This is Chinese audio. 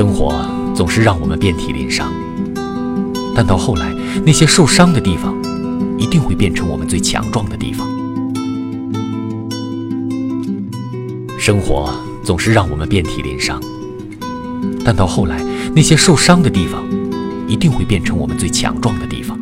生活总是让我们遍体鳞伤。但到后来那些受伤的地方一定会变成我们最强壮的地方。生活总是让我们遍体鳞伤。但到后来那些受伤的地方一定会变成我们最强壮的地方。